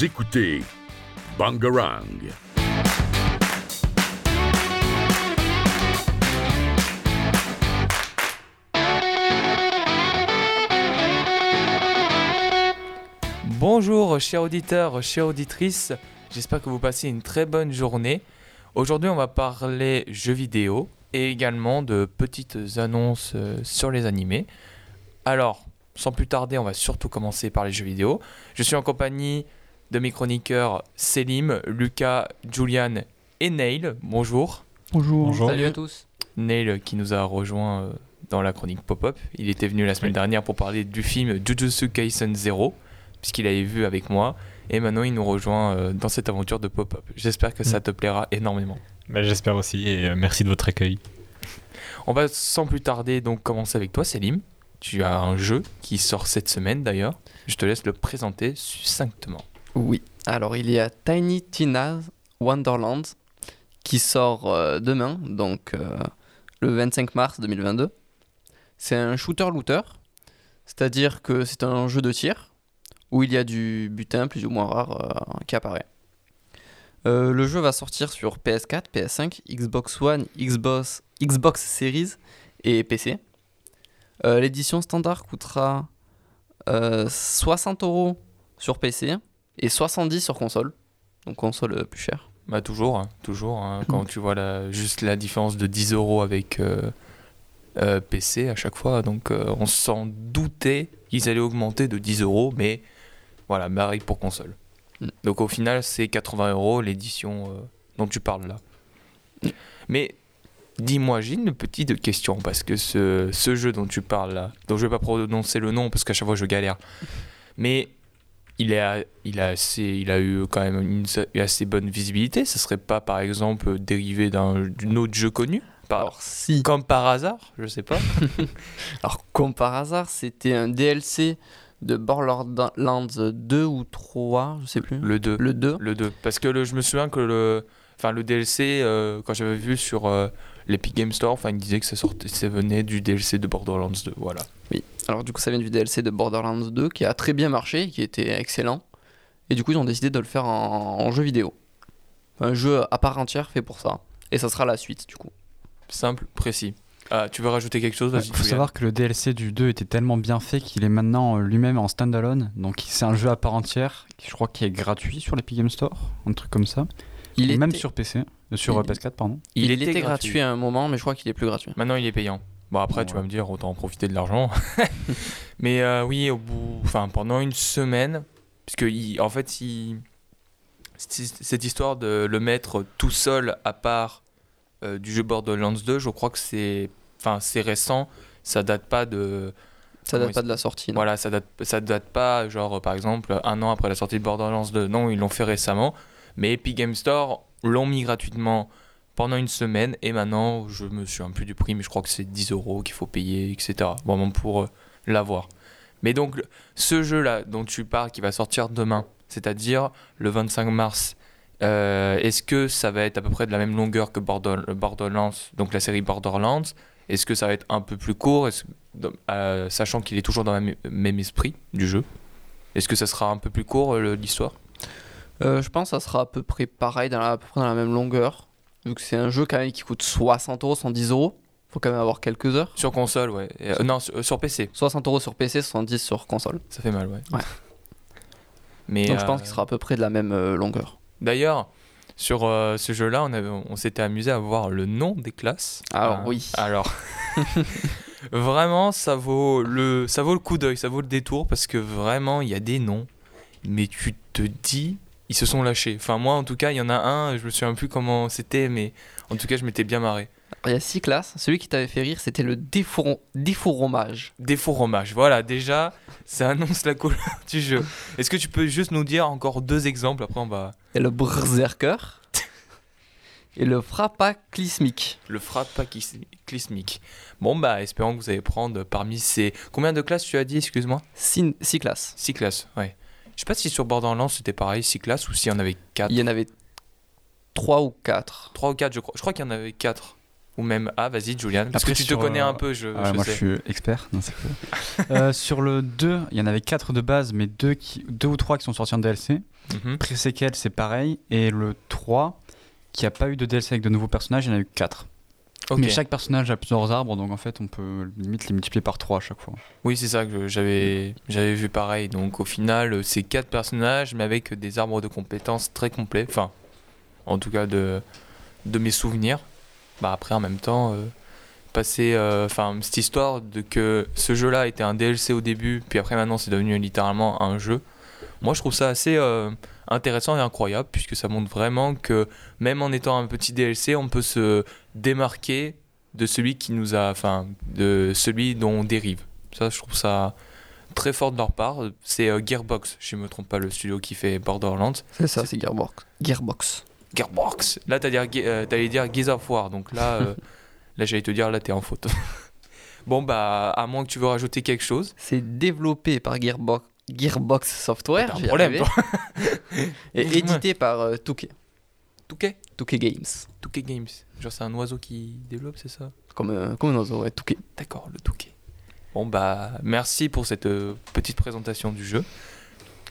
Écoutez Bangarang. Bonjour chers auditeurs, chères auditrices, j'espère que vous passez une très bonne journée. Aujourd'hui on va parler jeux vidéo et également de petites annonces euh, sur les animés. Alors, sans plus tarder, on va surtout commencer par les jeux vidéo. Je suis en compagnie de mes chroniqueurs Selim, Lucas, Julian et Neil. Bonjour. Bonjour. Salut à tous. Neil qui nous a rejoint euh, dans la chronique pop-up. Il était venu la semaine dernière pour parler du film Jujutsu Kaisen Zero, puisqu'il avait vu avec moi. Et maintenant, il nous rejoint euh, dans cette aventure de pop-up. J'espère que ça te plaira énormément. Bah, J'espère aussi et euh, merci de votre accueil. On va sans plus tarder donc commencer avec toi, Selim. Tu as un jeu qui sort cette semaine d'ailleurs. Je te laisse le présenter succinctement. Oui. Alors, il y a Tiny Tina's Wonderland qui sort euh, demain, donc euh, le 25 mars 2022. C'est un shooter-looter, c'est-à-dire que c'est un jeu de tir où il y a du butin plus ou moins rare euh, qui apparaît. Le jeu va sortir sur PS4, PS5, Xbox One, Xbox, Xbox Series et PC. L'édition standard coûtera euh, 60 euros sur PC et 70 sur console. Donc console euh, plus chère. Bah toujours, hein, toujours. hein, quand tu vois la, juste la différence de 10 euros avec euh, euh, PC à chaque fois, donc euh, on s'en doutait qu'ils allaient augmenter de 10 euros, mais voilà, pareil pour console. Mm. Donc au final, c'est 80 euros l'édition dont tu parles là. Mm. Mais dis-moi, j'ai une petite question parce que ce, ce jeu dont tu parles là, dont je vais pas prononcer le nom parce qu'à chaque fois je galère, mais il a, il a assez, il a eu quand même une, une assez bonne visibilité. Ce serait pas par exemple dérivé d'un autre jeu connu, par, Alors si. comme par hasard, je sais pas. Alors comme par hasard, c'était un DLC de Borderlands 2 ou 3, je sais plus. Le 2. Le 2. Le 2. Parce que le- je me souviens que le, enfin, le DLC, euh, quand j'avais vu sur euh, l'Epic Game Store, enfin, il disait que ça, sortait, ça venait du DLC de Borderlands 2. Voilà. Alors du coup, ça vient du DLC de Borderlands 2 qui a très bien marché, qui était excellent. Et du coup, ils ont décidé de le faire en, en jeu vidéo. Un jeu à part entière fait pour ça. Et ça sera la suite du coup. Simple, précis. Ah, tu veux rajouter quelque chose Il faut savoir que le DLC du 2 était tellement bien fait qu'il est maintenant euh, lui-même en standalone. Donc c'est un jeu à part entière, qui, je crois qui est gratuit sur l'Epic Game Store, un truc comme ça. Il même était- sur PC, euh, sur euh, Il- PS4 pardon. Il, Il était, était gratuit. gratuit. à un moment, mais je crois qu'il est plus gratuit. Maintenant, il est payant. Bon, après, tu vas me dire, autant en profiter de l'argent. Mais euh, oui, au bout, enfin, pendant une semaine, puisque il, en fait, il, cette histoire de le mettre tout seul à part euh, du jeu Borderlands 2, je crois que c'est, enfin, c'est récent. Ça date pas de, Ça date pas de la sortie. non. voilà, ça date, ça date pas, genre par exemple, un an après la sortie de Borderlands 2. Non, ils l'ont fait récemment. Mais Epic Game Store l'ont mis gratuitement pendant une semaine. Et maintenant, je me souviens plus du prix, mais je crois que c'est 10 euros qu'il faut payer, etc. Vraiment pour euh, l'avoir. Mais donc, ce jeu-là dont tu parles, qui va sortir demain, c'est-à-dire le 25 mars, euh, est-ce que ça va être à peu près de la même longueur que Border- Borderlands, donc la série Borderlands Est-ce que ça va être un peu plus court? Euh, sachant qu'il est toujours dans le même, esprit du jeu. Est-ce que ça sera un peu plus court l'histoire? Je pense que ça sera à peu près pareil, dans à peu près dans la même longueur. Que c'est un jeu quand même qui coûte 60 euros, 110 euros. Faut quand même avoir quelques heures. Sur console, ouais. Et, euh, non, sur, euh, sur PC, 60 euros sur PC, 70 sur console. ça fait mal, ouais. Ouais. Mais Donc je euh, pense qu'il sera à peu près de la même euh, longueur. D'ailleurs, sur euh, ce jeu-là, on, avait- on s'était amusé à voir le nom des classes. Alors Euh, oui. Alors, vraiment, ça vaut le, ça vaut le coup d'œil, ça vaut le détour parce que vraiment, il y a des noms, mais tu te dis, ils se sont lâchés. Enfin, moi, en tout cas, il y en a un, je me souviens plus comment c'était, mais en tout cas, je m'étais bien marré. Il y a 6 classes. Celui qui t'avait fait rire, c'était le défour- défourromage. Défaut rommage. Voilà, déjà, ça annonce la couleur du jeu. Est-ce que tu peux juste nous dire encore deux exemples? Après, on va. Et le berserker. et le frappaclismique. Le frappe clismique. Bon, bah, espérons que vous allez prendre parmi ces. Combien de classes tu as dit, excuse-moi? 6 classes. 6 classes, ouais. Je sais pas si sur Borderlands c'était pareil, 6 classes, ou s'il y en avait 4. Il y en avait 3 ou 4. 3 ou 4, je crois. Je crois qu'il y en avait 4. ou même A, vas-y Julian, parce Après, que tu te connais euh, un peu, je, Ah, je moi, sais. je suis expert. Non. Euh, sur le 2, il y en avait 4 de base, mais 2 qui, deux ou 3 qui sont sortis en DLC. Mhm. Pré-séquel, c'est pareil. Et le 3, qui a pas eu de DLC avec de nouveaux personnages, il y en a eu 4. Ok. Mais chaque personnage a plusieurs arbres, donc en fait, on peut limite les multiplier par 3 à chaque fois. Oui, c'est ça que j'avais j'avais vu pareil. Donc au final, c'est quatre personnages, mais avec des arbres de compétences très complets. Enfin, en tout cas de, de mes souvenirs. Bah après, en même temps, euh, passer, euh, enfin, cette histoire de que ce jeu-là était un DLC au début, puis après maintenant c'est devenu littéralement un jeu. Moi, je trouve ça assez euh, intéressant et incroyable, puisque ça montre vraiment que même en étant un petit DLC, on peut se démarquer de celui qui nous a, enfin, de celui dont on dérive. Ça, je trouve ça très fort de leur part. C'est euh, Gearbox, si je ne me trompe pas, le studio qui fait Borderlands. C'est ça, c'est Gearbox. Gearbox. Gearbox Là, t'allais dire, euh, t'allais dire Gears of War, donc là, euh, là j'allais te dire, là, t'es en faute. bon, bah, à moins que tu veux rajouter quelque chose. C'est développé par Gearbox, Gearbox Software, un problème, et édité par euh, Touquet. Touquet Touquet Games. Touquet Games. Genre, c'est un oiseau qui développe, c'est ça? Comme, euh, comme un oiseau, ouais, Touquet. D'accord, le Touquet. Bon, bah, merci pour cette euh, petite présentation du jeu.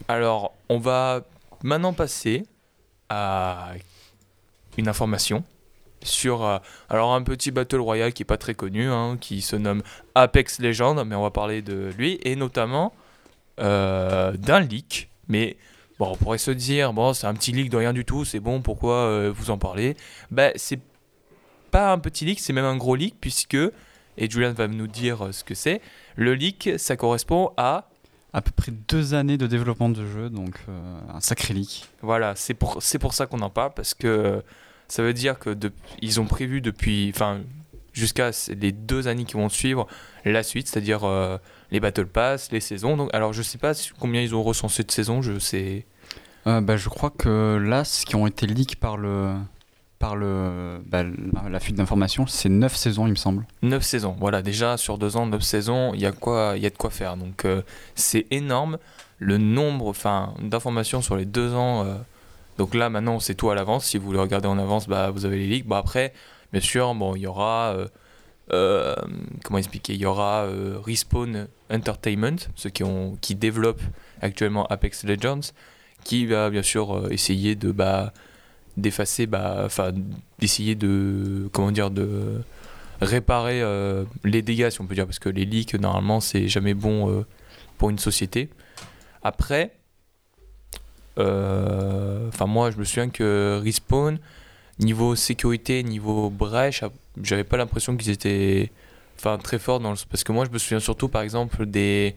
Alors, on va maintenant passer à une information sur euh, alors un petit battle royale qui est pas très connu, hein, qui se nomme Apex Legends, mais on va parler de lui et notamment d'un leak. Mais bon, on pourrait se dire bon, c'est un petit leak de rien du tout, c'est bon, pourquoi euh, vous en parlez? Ben, c'est pas un petit leak, c'est même un gros leak puisque et Julian va nous dire euh, ce que c'est. Le leak, ça correspond à À peu près 2 années de développement de jeu, donc euh, un sacré leak. Voilà, c'est pour, c'est pour ça qu'on en parle, parce que euh, ça veut dire que de- ils ont prévu depuis, enfin, jusqu'à les deux années qui vont suivre, la suite, c'est-à-dire euh, les Battle Pass, les saisons. Donc, alors, je sais pas combien ils ont recensé de saisons, je sais. Euh, bah, je crois que là, ce qui ont été leaks par le par le bah, la, fuite d'informations, c'est 9 saisons, il me semble. 9 saisons, voilà, déjà sur deux ans, 9 saisons, il y, a quoi- y a de quoi faire. Donc, euh, c'est énorme le nombre d'informations sur les deux ans. euh, donc là, maintenant, on sait tout à l'avance. Si vous le regardez en avance, bah, vous avez les leaks. Bah, après, bien sûr, bon, il y aura. euh, euh, comment expliquer Il y aura euh, Respawn Entertainment, ceux qui, ont, qui développent actuellement Apex Legends, qui va bien sûr euh, essayer de. Bah, d'effacer bah d'essayer de comment dire de réparer les dégâts, si on peut dire, parce que les leaks, normalement, c'est jamais bon pour une société. Après, enfin moi, je me souviens que Respawn, niveau sécurité, niveau brèche, j'avais pas l'impression qu'ils étaient enfin très forts dans le... parce que moi, je me souviens surtout, par exemple, des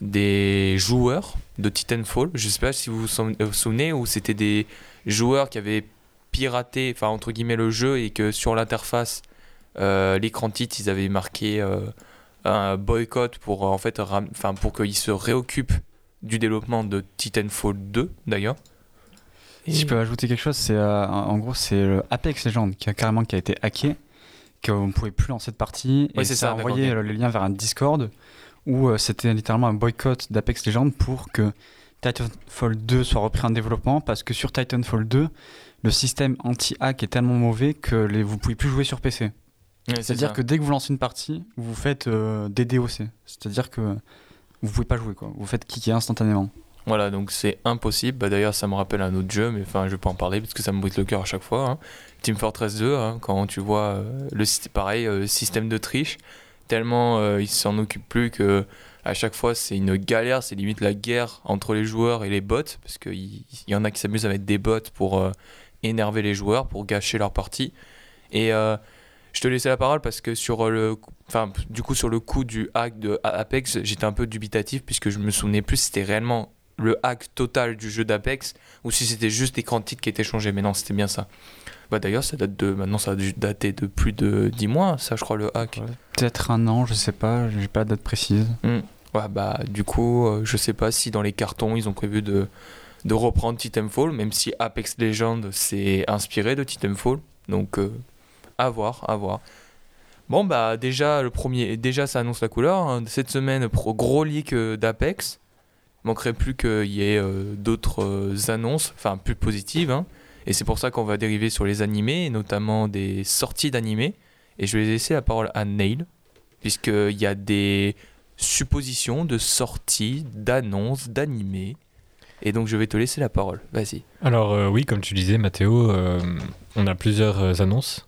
des joueurs de Titanfall. Je sais pas si vous vous vous souvenez, où c'était des joueurs qui avaient piraté, enfin entre guillemets, le jeu et que sur l'interface euh, l'écran titre, ils avaient marqué euh, un boycott pour euh, en fait, enfin pour qu'ils se réoccupent du développement de Titanfall 2 d'ailleurs. Et- Si je peux ajouter quelque chose, c'est euh, en gros c'est le Apex Legends qui a carrément qui a été hacké, qu'on ne pouvait plus lancer de partie Ouais, et ça, ça, a envoyé ok. euh, le lien vers un Discord où euh, c'était littéralement un boycott d'Apex Legends pour que Titanfall 2 soit repris en développement parce que sur Titanfall 2 le système anti-hack est tellement mauvais que les, vous pouvez plus jouer sur PC. Ouais, C'est-à-dire que dès que vous lancez une partie, vous faites euh, des DOC. C'est-à-dire que vous pouvez pas jouer quoi. Vous faites kicker instantanément. Voilà, donc c'est impossible. Bah, D'ailleurs, ça me rappelle un autre jeu, mais enfin, je vais pas en parler parce que ça me brûle le cœur à chaque fois. hein. Team Fortress 2, hein, quand tu vois euh, le pareil euh, système de triche, tellement euh, ils s'en occupent plus que à chaque fois c'est une galère, c'est limite la guerre entre les joueurs et les bots, parce qu'il y, y en a qui s'amusent à mettre des bots pour euh, énerver les joueurs, pour gâcher leur partie. Et je te laissais la parole parce que sur le, enfin, du coup sur le coup du hack de Apex, j'étais un peu dubitatif puisque je me souvenais plus si c'était réellement le hack total du jeu d'Apex ou si c'était juste l'écran de titre qui était changé. Mais non, c'était bien ça. Bah d'ailleurs, ça date de maintenant, ça a dû dater de plus de 10 mois, ça je crois le hack. Peut-être un an, je sais pas, j'ai pas la date précise. Ouais, bah du coup, euh, je sais pas si dans les cartons ils ont prévu de de reprendre Titanfall, même si Apex Legends s'est inspiré de Titanfall. Donc euh, à voir, à voir. Bon bah déjà le premier, déjà ça annonce la couleur. hein. Cette semaine, pro, gros leak euh, d'Apex. Manquerait plus qu'il y ait euh, d'autres euh, annonces, enfin plus positives. hein. Et c'est pour ça qu'on va dériver sur les animés, et notamment des sorties d'animés. Et je vais laisser la parole à Neil, puisqu'il y a des suppositions de sorties, d'annonces, d'animés. Et donc je vais te laisser la parole. Vas-y. Alors euh, oui, comme tu disais, Mathéo, on a plusieurs annonces.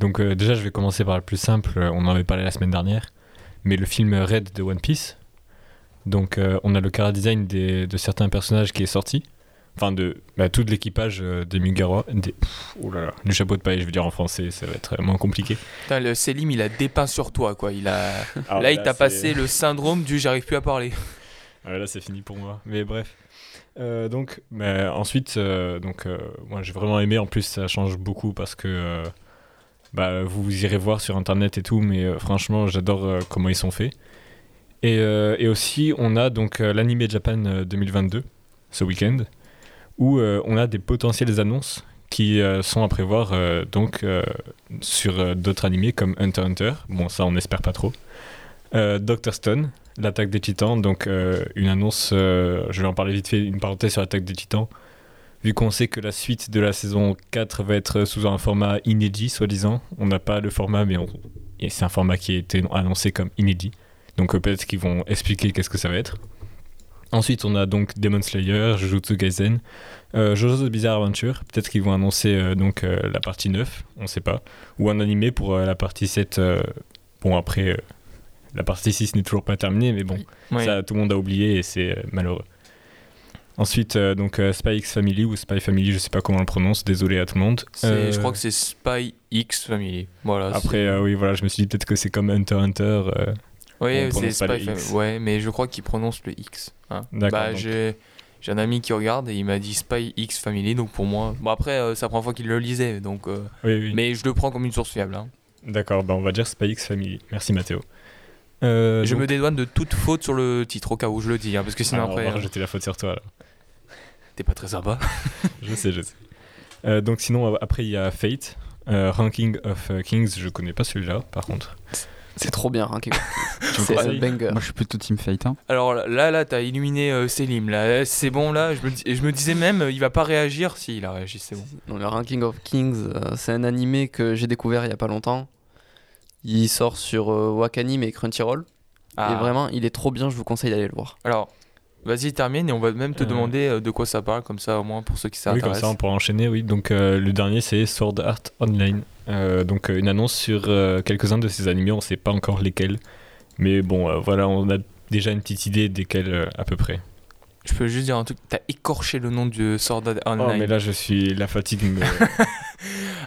Donc déjà, je vais commencer par le plus simple. On en avait parlé la semaine dernière. Mais le film Red de One Piece. Donc euh, on a le cara design des- de certains personnages qui est sorti. Enfin, de bah, tout de l'équipage euh, des pff, oh là là, du chapeau de paille, je veux dire en français, ça va être moins compliqué. Putain, le Selim, il a dépeint sur toi, quoi. Il a... Alors là, il t'a passé le syndrome du j'arrive plus à parler. Ah, là, c'est fini pour moi. Mais bref. Euh, donc, mais ensuite, euh, donc, euh, moi, j'ai vraiment aimé. En plus, ça change beaucoup parce que euh, bah, vous irez voir sur internet et tout. Mais euh, franchement, j'adore euh, comment ils sont faits. Et, euh, et aussi, on a donc euh, l'Anime Japan euh, 2022 ce week-end où euh, on a des potentielles annonces qui euh, sont à prévoir euh, donc euh, sur euh, d'autres animés comme Hunter Hunter. Bon, ça, on espère pas trop. Euh, Doctor Stone, l'attaque des titans, donc euh, une annonce, euh, je vais en parler vite fait, une parenthèse sur l'attaque des titans. Vu qu'on sait que la suite de la saison 4 va être sous un format inédit, soi-disant, on n'a pas le format, mais c'est un format qui a été annoncé comme inédit. Donc euh, peut-être qu'ils vont expliquer qu'est-ce que ça va être. Ensuite, on a donc Demon Slayer, Jujutsu Kaisen, euh, JoJo's Bizarre Adventure. Peut-être qu'ils vont annoncer euh, donc euh, la partie 9, on sait pas. Ou un animé pour la partie 7. euh, bon, après, la partie 6 n'est toujours pas terminée, mais bon, Oui. ça tout le monde a oublié et c'est malheureux. Ensuite, donc Spy X Family ou Spy Family, je sais pas comment on le prononce, désolé à tout le monde. Je crois que c'est Spy X Family. Voilà. Après, oui, voilà, je me suis dit peut-être que c'est comme Hunter Hunter. Oui, c'est Spy Family. Ouais, mais je crois qu'il prononce le X. hein. D'accord, Bah, j'ai. Un ami qui regarde et il m'a dit Spy X Family, donc pour moi. Bon, après, euh, c'est la première fois qu'il le lisait, donc. euh, Oui, oui. Mais je le prends comme une source fiable. hein. D'accord, bah on va dire Spy X Family. Merci Mathéo. Euh, je donc- me dédouane de toute faute sur le titre, au cas où je le dis, hein, parce que sinon Alors, après. on va euh, rejeter la faute sur toi là. T'es pas très sympa. Je sais, je sais. Donc sinon, après il y a Fate, Ranking of Kings, je connais pas celui-là par contre. C'est trop bien, hein, C'est un banger. Moi, je suis plutôt Team Fate. hein. Alors là, là, t'as illuminé euh, Selim. Là, c'est bon. Là, je me, dis- je me disais même, euh, il va pas réagir. Si, il a réagi, c'est bon. Non, le Ranking of Kings, euh, c'est un animé que j'ai découvert il y a pas longtemps. Il sort sur euh, Wakanim et Crunchyroll. Ah. Et vraiment, il est trop bien, je vous conseille d'aller le voir. Alors, vas-y, termine et on va même te Euh. demander euh, de quoi ça parle, comme ça au moins pour ceux qui oui, comme s'intéressent. ça on pourra enchaîner, oui. Donc euh, le dernier c'est Sword Art Online. Euh, donc euh, une annonce sur euh, quelques-uns de ces animés, on sait pas encore lesquels. Mais bon, euh, voilà, on a déjà une petite idée desquels euh, à peu près. Je peux juste dire un truc, t'as écorché le nom du Sword Art Oh, Online. mais là je suis. La fatigue me.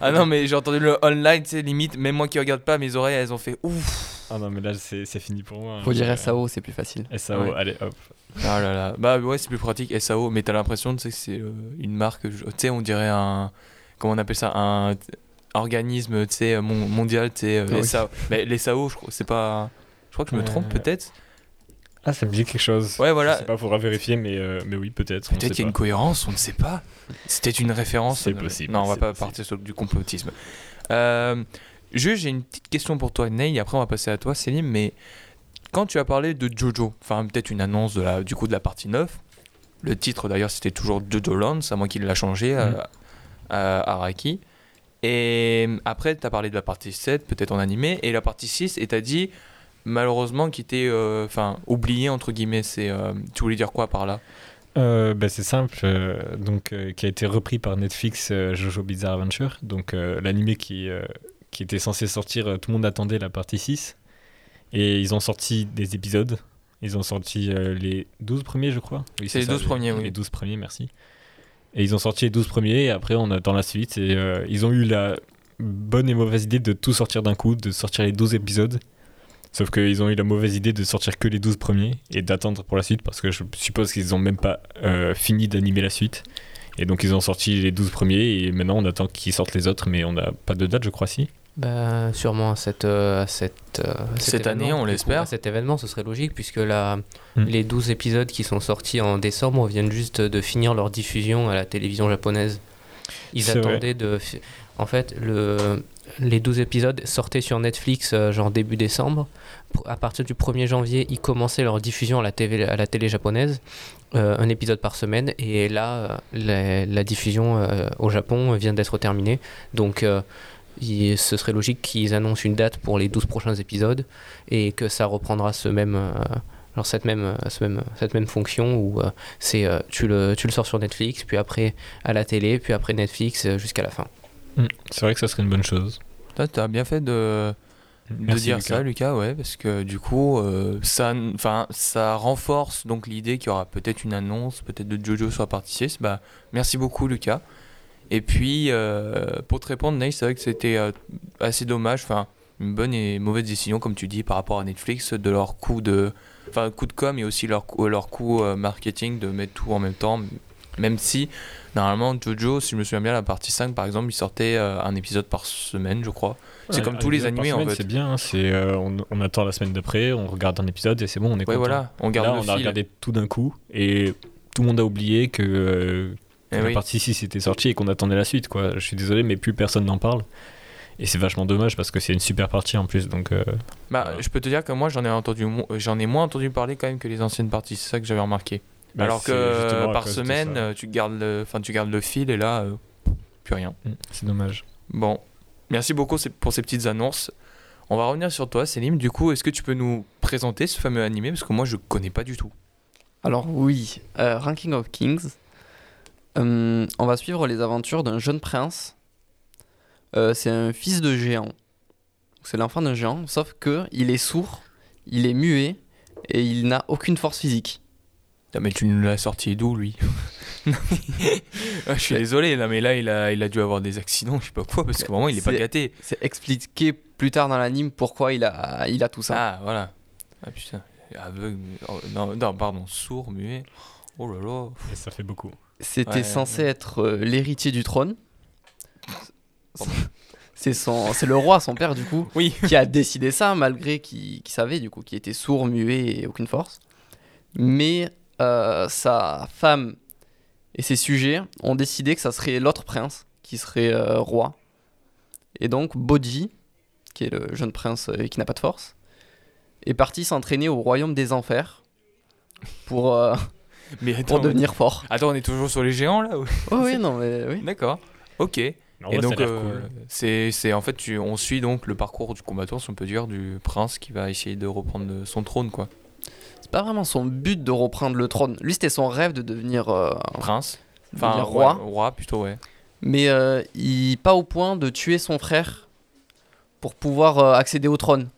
Ah non, mais j'ai entendu le online, c'est limite, même moi qui regarde pas, mes oreilles elles ont fait ouf. Ah non, mais là c'est c'est fini pour moi. Faut hein. dire Euh, SAO, c'est plus facile. SAO, Ouais. allez hop. Ah là là. Bah ouais, c'est plus pratique, SAO, mais t'as l'impression tu sais, que c'est euh, une marque, tu sais, on dirait un. Comment on appelle ça Un organisme, tu sais, mon- mondial, tu sais, euh, Ah oui. SAO. Mais les SAO, je crois, c'est pas. Je crois que je me Euh, trompe peut-être. Ah, ça me dit quelque chose. Ouais, Je voilà. sais pas, faudra vérifier, mais, euh, mais oui, peut-être. Peut-être qu'il y a une cohérence, on ne sait pas. C'était une référence. C'est euh, possible, Non, on va c'est pas possible. partir sur du complotisme. Euh, Jules, j'ai une petite question pour toi, Ney. Après, on va passer à toi, Céline. Mais quand tu as parlé de Jojo, enfin, peut-être une annonce de la, du coup de la partie 9. Le titre, d'ailleurs, c'était toujours Jojo Lands, à moi qui l'a changé à, Mhm. à Araki. Et après, tu as parlé de la partie 7, peut-être en animé, et la partie 6, et tu as dit, malheureusement, qui était euh, enfin oublié, entre guillemets. C'est, euh, tu voulais dire quoi par là? Euh, bah, c'est simple, euh, donc euh, qui a été repris par Netflix, euh, Jojo Bizarre Adventure, donc euh, l'animé qui, euh, qui était censé sortir, euh, tout le monde attendait la partie 6, et ils ont sorti des épisodes, ils ont sorti euh, les 12 premiers je crois. Oui, C'est les ça, 12 premiers, oui. Les 12 premiers, merci. Et ils ont sorti les 12 premiers, et après on attend la suite, et euh, ils ont eu la bonne et mauvaise idée de tout sortir d'un coup, de sortir les 12 épisodes. Sauf qu'ils ont eu la mauvaise idée de sortir que les 12 premiers et d'attendre pour la suite parce que je suppose qu'ils n'ont même pas euh, fini d'animer la suite. Et donc ils ont sorti les 12 premiers et maintenant on attend qu'ils sortent les autres mais on n'a pas de date je crois si. Bah, sûrement à cette, euh, à cette, euh, à cet Cette année, on l'espère. À cet événement, ce serait logique puisque la, Hmm. les 12 épisodes qui sont sortis en décembre viennent juste de finir leur diffusion à la télévision japonaise. Ils vrai. attendaient de. En fait, le, les 12 épisodes sortaient sur Netflix euh, genre début décembre. À partir du 1er janvier, ils commençaient leur diffusion à la, TV, à la télé japonaise, euh, un épisode par semaine. Et là, la, la diffusion euh, au Japon vient d'être terminée. Donc, euh, il- ce serait logique qu'ils annoncent une date pour les 12 prochains épisodes et que ça reprendra ce même, euh, alors cette, même, euh, ce même, cette même fonction où euh, c'est euh, tu, le, tu le sors sur Netflix, puis après à la télé, puis après Netflix jusqu'à la fin. Mm. C'est vrai que ça serait une bonne chose. Toi, t'as bien fait de, de Merci, dire Lucas. ça, Lucas, ouais, parce que du coup, euh, ça, enfin, ça renforce donc l'idée qu'il y aura peut-être une annonce, peut-être de Jojo sur la partie 6. Bah, merci beaucoup, Lucas. Et puis, euh, pour te répondre, Ney, c'est vrai que c'était euh, assez dommage, enfin, une bonne et mauvaise décision, comme tu dis, par rapport à Netflix, de leur coup de, enfin, coup de com et aussi leur, leur coup euh, marketing de mettre tout en même temps, même si, normalement, Jojo, si je me souviens bien, la partie 5, par exemple, il sortait un épisode par semaine, je crois. C'est Ouais, comme tous les animés, en semaine, fait. C'est bien, hein, c'est, euh, on, on attend la semaine d'après, on regarde un épisode et c'est bon, on est Ouais, content. voilà, on garde Là, le on fil. a regardé tout d'un coup et tout le monde a oublié que, euh, que Eh la oui. partie 6 était sortie et qu'on attendait la suite. Quoi. Je suis désolé, mais plus personne n'en parle. Et c'est vachement dommage parce que c'est une super partie en plus. Donc, euh, Bah, Voilà. je peux te dire que moi, j'en ai entendu, mo- j'en ai moins entendu parler quand même que les anciennes parties. C'est ça que j'avais remarqué. bah, Alors que à par semaine, euh, tu gardes le, enfin, tu gardes le fil et là, euh, plus rien. Mm, C'est dommage. Bon, merci beaucoup pour ces petites annonces. On va revenir sur toi, Céline. Du coup, est-ce que tu peux nous présenter ce fameux animé? Parce que moi, je connais pas du tout. Alors oui, euh, Ranking of Kings. Hum, on va suivre les aventures d'un jeune prince. Euh, c'est un fils de géant. C'est l'enfant d'un géant, sauf que il est sourd, il est muet et il n'a aucune force physique. Ah, mais tu nous l'as sorti d'où, lui? Ah, Je suis désolé, non, mais là, il a, il a dû avoir des accidents, je sais pas quoi, parce que vraiment, il est pas gâté. C'est expliqué plus tard dans l'anime pourquoi il a, il a tout ça. Ah, voilà. Ah putain, aveugle. oh, non, non, pardon, sourd, muet. Oh là là. Et ça fait beaucoup. C'était Ouais, censé ouais. être euh, l'héritier du trône. C'est son, c'est le roi, son père du coup, Oui. qui a décidé ça malgré qu'il savait du coup qu'il était sourd, muet et aucune force. Mais euh, sa femme et ses sujets ont décidé que ça serait l'autre prince qui serait euh, roi. Et donc Bodhi, qui est le jeune prince euh, qui n'a pas de force, est parti s'entraîner au royaume des enfers pour, pour attends, devenir fort. attends, on est toujours sur les géants là ou- Oh oui, non, mais oui. D'accord. Ok. En Et vrai, a donc, euh, cool. c'est, c'est en fait, tu- on suit donc le parcours du combattant, si on peut dire, du prince qui va essayer de reprendre son trône, quoi. C'est pas vraiment son but de reprendre le trône. Lui, c'était son rêve de devenir, euh, Prince. devenir Enfin, roi. ouais, roi plutôt, ouais. Mais euh, il pas au point de tuer son frère pour pouvoir euh, accéder au trône.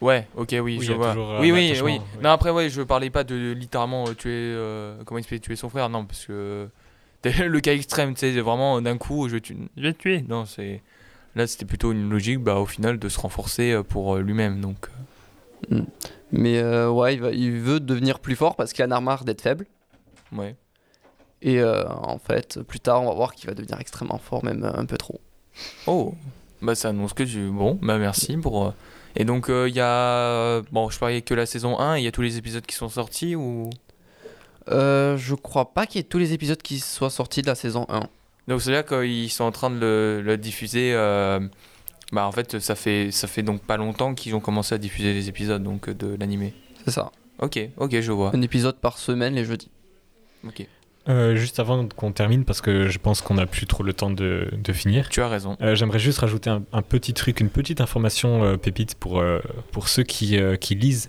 Ouais, ok, oui, je vois. toujours un Oui, oui, oui. Non, après, ouais, je parlais pas de littéralement euh, tuer. euh, comment il se fait tuer son frère Non, parce que. le cas extrême, tu sais, vraiment d'un coup, je vais, tu- je vais te tuer. Non, c'est. Là, c'était plutôt une logique, bah, au final, de se renforcer euh, pour euh, lui-même. Donc, Mais euh, ouais, il, va- il veut devenir plus fort parce qu'il en a marre d'être faible. euh, ouais. Et euh, en fait, plus tard, on va voir qu'il va devenir extrêmement fort, même euh, un peu trop. Oh, bah, ça annonce que tu. Bon, bah, merci pour. Euh, Et donc, il y a. Bon, je parlais que la saison 1, il y a tous les épisodes qui sont sortis ou? Euh, je crois pas qu'il y ait tous les épisodes qui soient sortis de la saison 1. Donc c'est-à-dire qu'ils sont en train de le, le diffuser. euh, Bah en fait ça fait ça fait donc pas longtemps qu'ils ont commencé à diffuser les épisodes donc euh, de l'animé. C'est ça. Ok ok je vois. Un épisode par semaine les jeudis. Ok Euh, juste avant qu'on termine, parce que je pense qu'on n'a plus trop le temps de, de finir, tu as raison. euh, j'aimerais juste rajouter un, un petit truc, une petite information euh, pépite pour, euh, pour ceux qui, qui lisent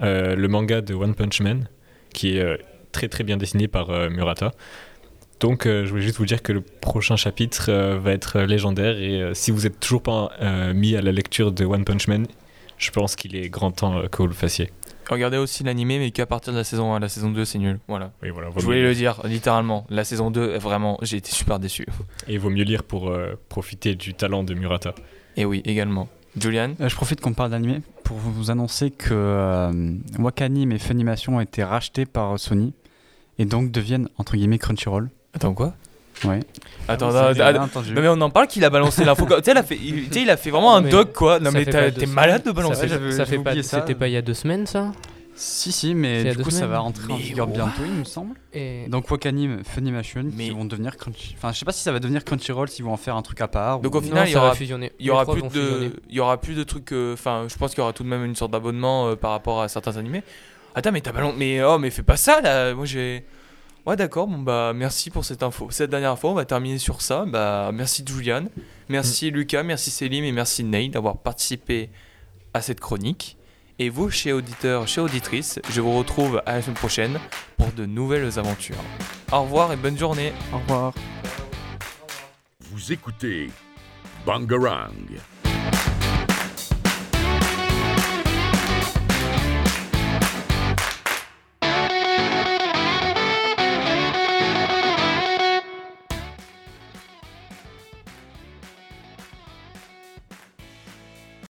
le manga de One Punch Man, qui est très très bien dessiné par Murata. Donc je voulais juste vous dire que le prochain chapitre va être légendaire et si vous êtes toujours pas mis à la lecture de One Punch Man, je pense qu'il est grand temps que vous le fassiez. Regardez aussi l'animé mais qu'à partir de la saison 1, la saison 2 c'est nul. Voilà. Oui, voilà, vaut Je voulais mieux- le dire littéralement. La saison 2 vraiment j'ai été super déçu. Et il vaut mieux lire pour euh, profiter du talent de Murata. Et oui également. Julian Euh, je profite qu'on parle d'animé pour vous annoncer que euh, Wakanim et Funimation ont été rachetés par Sony et donc deviennent entre guillemets Crunchyroll. Attends quoi? Ouais. Attends Ah oui, attends, attends. Non mais on en parle qu'il a balancé l'info. Tu sais il a fait il, tu sais, il a fait vraiment un dog quoi. Non ça mais t'es malade de Ça, balancer. Ça j'avais fait pas. ça. C'était pas il y a deux semaines ça? Si, si, mais du coup, ça va rentrer en vigueur bientôt, il me semble. Et Donc Wakanim, Funimation, Mais- qui vont devenir Crunchy. Enfin, je sais pas si ça va devenir Crunchyroll, s'ils vont en faire un truc à part. Donc ou- au final, Non, il y ça aura- fusionner. Il y aura plus de, il y aura plus de trucs. euh, Enfin, je pense qu'il y aura tout de même une sorte d'abonnement euh, par rapport à certains animés. Attends, mais t'as ballon, mais oh, mais fais pas ça là. Moi j'ai. Ouais, d'accord. Bon, bah, merci pour cette info. Cette dernière info, on va terminer sur ça. Bah, merci Julian, merci Lucas, merci Célim et merci Nate d'avoir participé à cette chronique. Et vous, chez auditeurs, chez auditrices, je vous retrouve à la semaine prochaine pour de nouvelles aventures. Au revoir et bonne journée. Au revoir. Vous écoutez Bangarang.